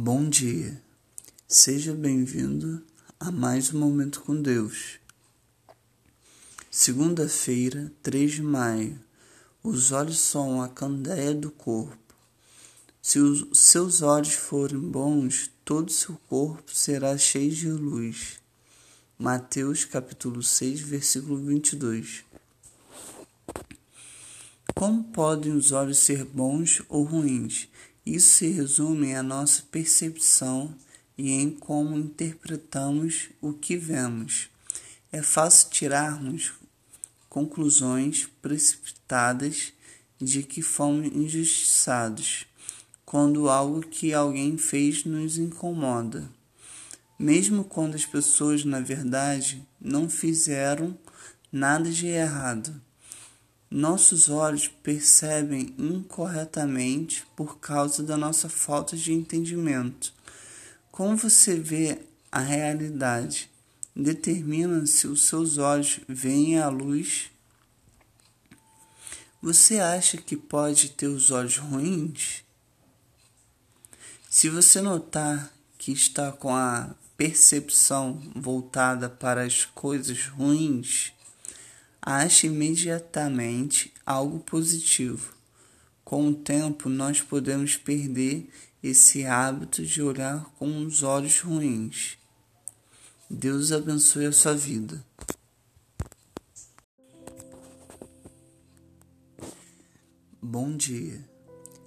Bom dia, seja bem-vindo a mais um Momento com Deus. Segunda-feira, 3 de maio. Os olhos são a candeia do corpo. Se os seus olhos forem bons, todo o seu corpo será cheio de luz. Mateus capítulo 6, versículo 22. Como podem os olhos ser bons ou ruins? Isso se resume à nossa percepção e em como interpretamos o que vemos. É fácil tirarmos conclusões precipitadas de que fomos injustiçados quando algo que alguém fez nos incomoda, mesmo quando as pessoas, na verdade, não fizeram nada de errado. Nossos olhos percebem incorretamente por causa da nossa falta de entendimento. Como você vê a realidade determina se os seus olhos veem a luz. Você acha que pode ter os olhos ruins? Se você notar que está com a percepção voltada para as coisas ruins, ache imediatamente algo positivo. Com o tempo, nós podemos perder esse hábito de olhar com os olhos ruins. Deus abençoe a sua vida. Bom dia,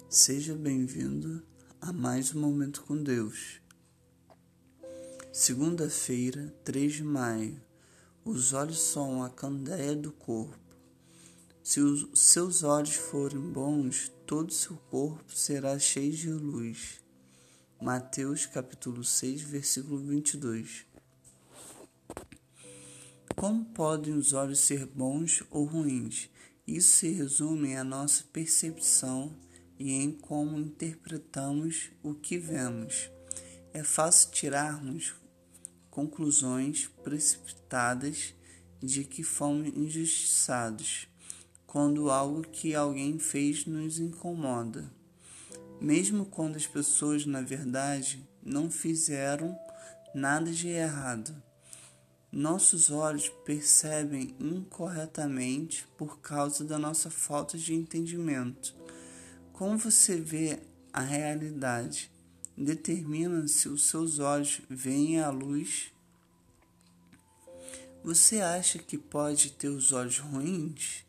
seja bem-vindo a mais um Momento com Deus. Segunda-feira, 3 de maio. Os olhos são a candeia do corpo. Se os seus olhos forem bons, todo o seu corpo será cheio de luz. Mateus capítulo 6, versículo 22. Como podem os olhos ser bons ou ruins? Isso se resume à nossa percepção e em como interpretamos o que vemos. É fácil tirarmos conclusões precipitadas de que fomos injustiçados quando algo que alguém fez nos incomoda, mesmo quando as pessoas, na verdade, não fizeram nada de errado. Nossos olhos percebem incorretamente por causa da nossa falta de entendimento. Como você vê a realidade determina se os seus olhos veem a luz. Você acha que pode ter os olhos ruins?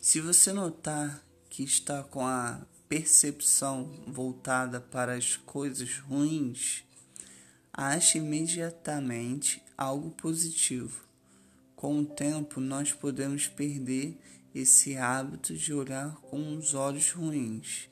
Se você notar que está com a percepção voltada para as coisas ruins, ache imediatamente algo positivo. Com o tempo, nós podemos perder esse hábito de olhar com os olhos ruins.